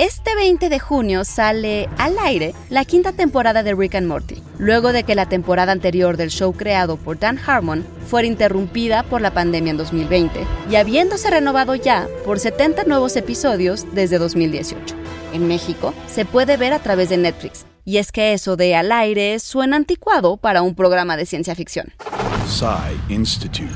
Este 20 de junio sale al aire la quinta temporada de Rick and Morty, luego de que la temporada anterior del show creado por Dan Harmon fuera interrumpida por la pandemia en 2020 y habiéndose renovado ya por 70 nuevos episodios desde 2018. En México se puede ver a través de Netflix, y es que eso de al aire suena anticuado para un programa de ciencia ficción. Institute.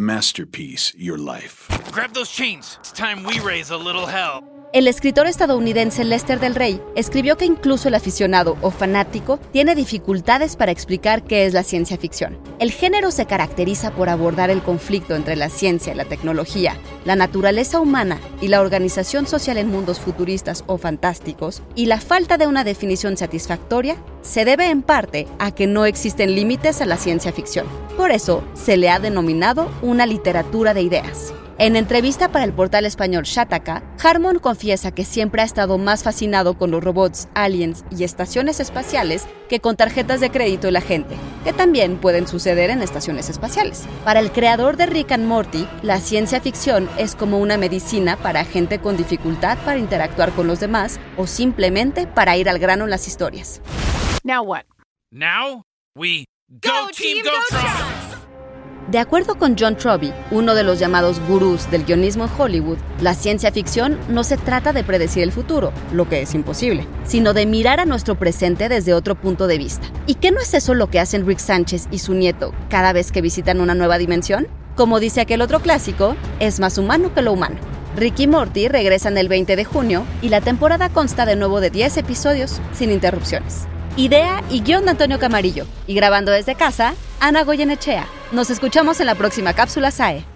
Masterpiece Your Life. Grab those chains. It's time we raise a little hell. El escritor estadounidense Lester del Rey escribió que incluso el aficionado o fanático tiene dificultades para explicar qué es la ciencia ficción. El género se caracteriza por abordar el conflicto entre la ciencia y la tecnología, la naturaleza humana y la organización social en mundos futuristas o fantásticos, y la falta de una definición satisfactoria se debe en parte a que no existen límites a la ciencia ficción. Por eso se le ha denominado una literatura de ideas. En entrevista para el portal español Shataka, Harmon confiesa que siempre ha estado más fascinado con los robots, aliens y estaciones espaciales que con tarjetas de crédito y la gente, que también pueden suceder en estaciones espaciales. Para el creador de Rick and Morty, la ciencia ficción es como una medicina para gente con dificultad para interactuar con los demás o simplemente para ir al grano en las historias. Now what? Now we go, Team de acuerdo con John Truby, uno de los llamados gurús del guionismo en Hollywood, la ciencia ficción no se trata de predecir el futuro, lo que es imposible, sino de mirar a nuestro presente desde otro punto de vista. ¿Y qué no es eso lo que hacen Rick Sánchez y su nieto cada vez que visitan una nueva dimensión? Como dice aquel otro clásico, es más humano que lo humano. Rick y Morty regresan el 20 de junio y la temporada consta de nuevo de 10 episodios sin interrupciones. Idea y guion de Antonio Camarillo. Y grabando desde casa, Ana Goyenechea. Nos escuchamos en la próxima cápsula SAE.